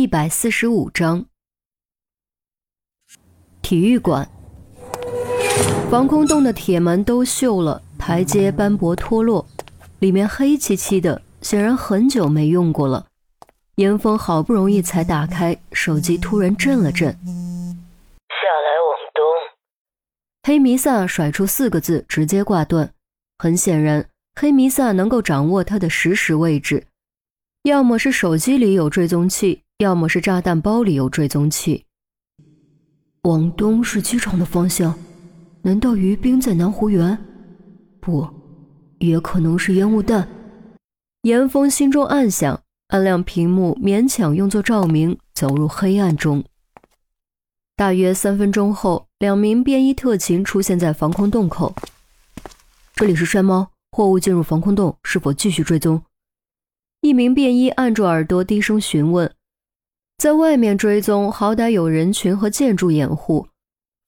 第一百四十五章，体育馆，防空洞的铁门都锈了，台阶斑驳脱落，里面黑漆漆的，显然很久没用过了。严峰好不容易才打开手机，突然震了震。下来，往东。黑弥撒甩出四个字，直接挂断。很显然，黑弥撒能够掌握他的实时位置，要么是手机里有追踪器。要么是炸弹包里有追踪器。往东是机场的方向，难道于冰在南湖园？不，也可能是烟雾弹。严峰心中暗想，按亮屏幕，勉强用作照明，走入黑暗中。大约三分钟后，两名便衣特勤出现在防空洞口。这里是山猫，货物进入防空洞，是否继续追踪？一名便衣按住耳朵，低声询问。在外面追踪，好歹有人群和建筑掩护；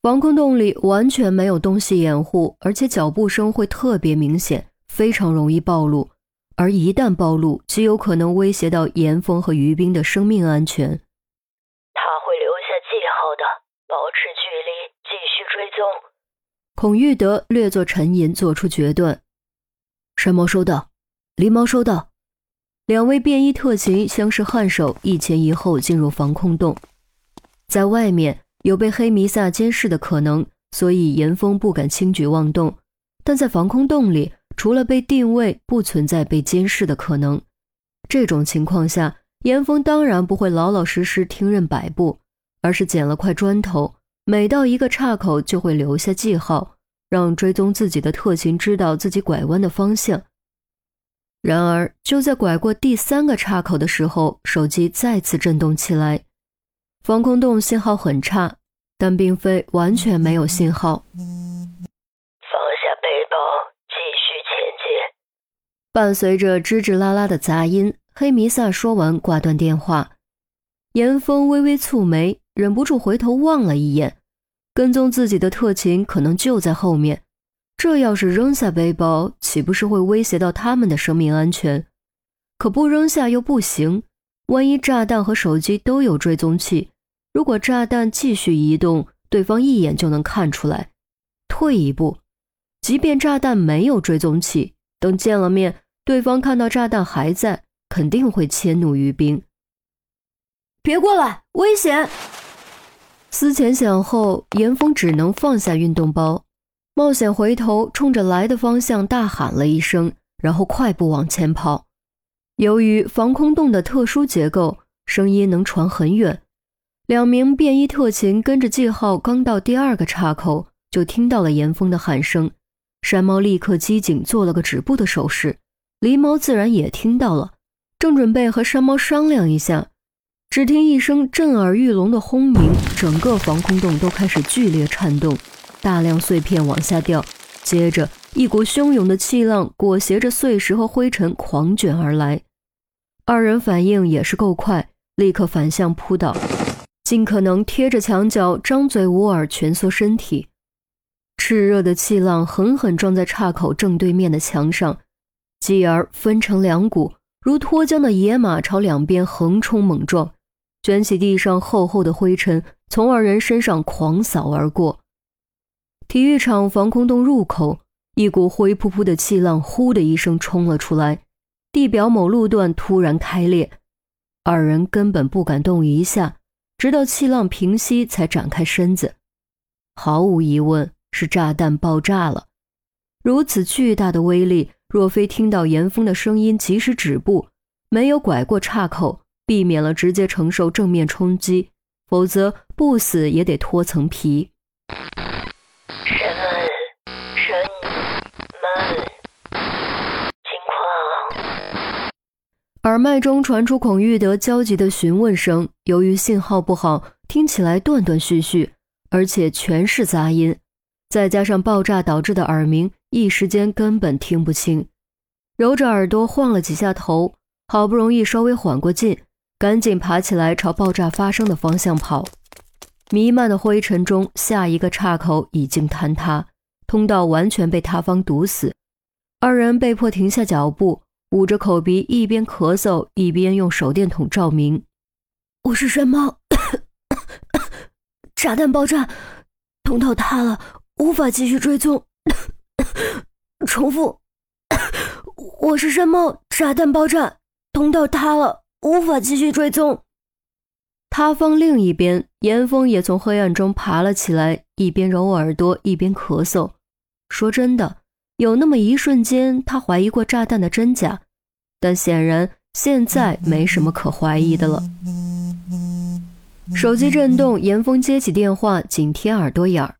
防空洞里完全没有东西掩护，而且脚步声会特别明显，非常容易暴露。而一旦暴露，极有可能威胁到严峰和于冰的生命安全。他会留下记号的，保持距离，继续追踪。孔玉德略作沉吟，做出决断：山猫收到，狸猫收到。两位便衣特勤相视颔首，一前一后进入防空洞。在外面有被黑弥撒监视的可能，所以严峰不敢轻举妄动。但在防空洞里，除了被定位，不存在被监视的可能。这种情况下，严峰当然不会老老实实听任摆布，而是捡了块砖头，每到一个岔口就会留下记号，让追踪自己的特勤知道自己拐弯的方向。然而，就在拐过第三个岔口的时候，手机再次震动起来。防空洞信号很差，但并非完全没有信号。放下背包，继续前进。伴随着吱吱啦啦的杂音，黑弥撒说完，挂断电话。严峰微微蹙眉，忍不住回头望了一眼，跟踪自己的特勤可能就在后面。这要是扔下背包，岂不是会威胁到他们的生命安全？可不扔下又不行，万一炸弹和手机都有追踪器，如果炸弹继续移动，对方一眼就能看出来。退一步，即便炸弹没有追踪器，等见了面，对方看到炸弹还在，肯定会迁怒于兵。别过来，危险！思前想后，严峰只能放下运动包。冒险回头，冲着来的方向大喊了一声，然后快步往前跑。由于防空洞的特殊结构，声音能传很远。两名便衣特勤跟着记号，刚到第二个岔口，就听到了严峰的喊声。山猫立刻机警，做了个止步的手势。狸猫自然也听到了，正准备和山猫商量一下，只听一声震耳欲聋的轰鸣，整个防空洞都开始剧烈颤动。大量碎片往下掉，接着一股汹涌的气浪裹挟着碎石和灰尘狂卷而来。二人反应也是够快，立刻反向扑倒，尽可能贴着墙角，张嘴捂耳，蜷缩身体。炽热的气浪狠狠撞在岔口正对面的墙上，继而分成两股，如脱缰的野马朝两边横冲猛撞，卷起地上厚厚的灰尘，从二人身上狂扫而过。体育场防空洞入口，一股灰扑扑的气浪“呼”的一声冲了出来，地表某路段突然开裂，二人根本不敢动一下，直到气浪平息才展开身子。毫无疑问是炸弹爆炸了，如此巨大的威力，若非听到严峰的声音及时止步，没有拐过岔口，避免了直接承受正面冲击，否则不死也得脱层皮。什什什么情况耳麦中传出孔玉德焦急的询问声，由于信号不好，听起来断断续续，而且全是杂音，再加上爆炸导致的耳鸣，一时间根本听不清。揉着耳朵晃了几下头，好不容易稍微缓过劲，赶紧爬起来朝爆炸发生的方向跑。弥漫的灰尘中，下一个岔口已经坍塌，通道完全被塌方堵死，二人被迫停下脚步。捂着口鼻，一边咳嗽一边用手电筒照明。我是山猫，炸弹爆炸，通道塌了，无法继续追踪。重复，我是山猫，炸弹爆炸，通道塌了，无法继续追踪。塌方另一边，严峰也从黑暗中爬了起来，一边揉耳朵，一边咳嗽。说真的，有那么一瞬间，他怀疑过炸弹的真假，但显然现在没什么可怀疑的了。手机震动，严峰接起电话，紧贴耳朵眼儿。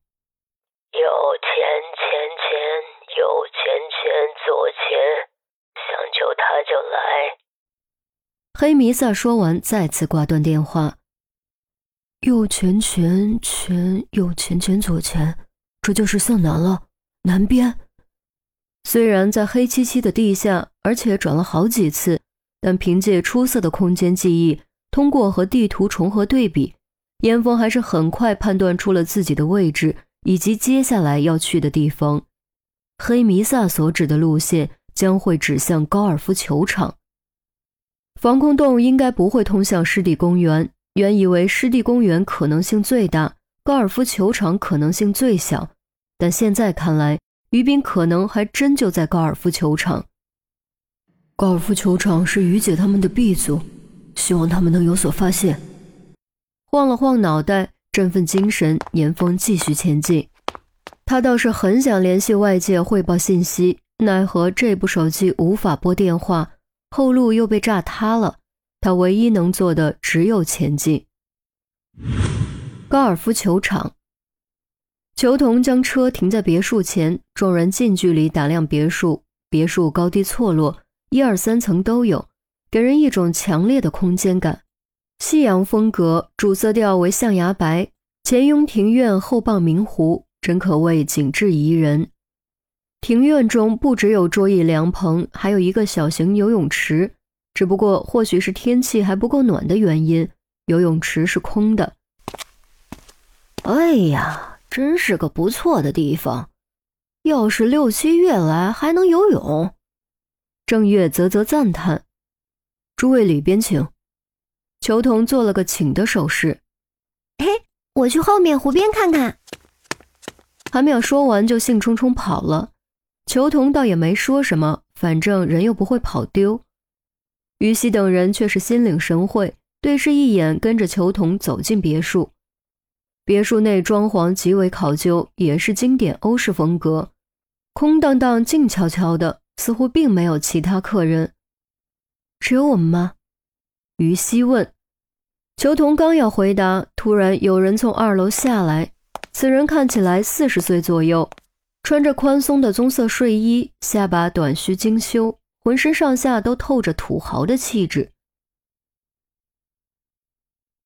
有钱钱钱，有钱钱左钱，想救他就来。黑弥撒说完，再次挂断电话。右前前前，右前前左前，这就是向南了，南边。虽然在黑漆漆的地下，而且转了好几次，但凭借出色的空间记忆。通过和地图重合对比，严峰还是很快判断出了自己的位置以及接下来要去的地方。黑弥撒所指的路线将会指向高尔夫球场。防空洞应该不会通向湿地公园。原以为湿地公园可能性最大，高尔夫球场可能性最小，但现在看来，于斌可能还真就在高尔夫球场。高尔夫球场是于姐他们的 B 组。希望他们能有所发现。晃了晃脑袋，振奋精神，严峰继续前进。他倒是很想联系外界汇报信息，奈何这部手机无法拨电话，后路又被炸塌了。他唯一能做的只有前进。高尔夫球场，球童将车停在别墅前，众人近距离打量别墅。别墅高低错落，一二三层都有。给人一种强烈的空间感，西洋风格，主色调为象牙白，前拥庭院，后傍明湖，真可谓景致宜人。庭院中不只有桌椅凉棚，还有一个小型游泳池，只不过或许是天气还不够暖的原因，游泳池是空的。哎呀，真是个不错的地方，要是六七月来还能游泳。郑月啧啧赞叹。诸位里边请。裘童做了个请的手势。嘿，我去后面湖边看看。还没有说完，就兴冲冲跑了。裘童倒也没说什么，反正人又不会跑丢。于西等人却是心领神会，对视一眼，跟着裘童走进别墅。别墅内装潢极为考究，也是经典欧式风格，空荡荡、静悄悄的，似乎并没有其他客人。只有我们吗？于西问。裘童刚要回答，突然有人从二楼下来。此人看起来四十岁左右，穿着宽松的棕色睡衣，下巴短须精修，浑身上下都透着土豪的气质。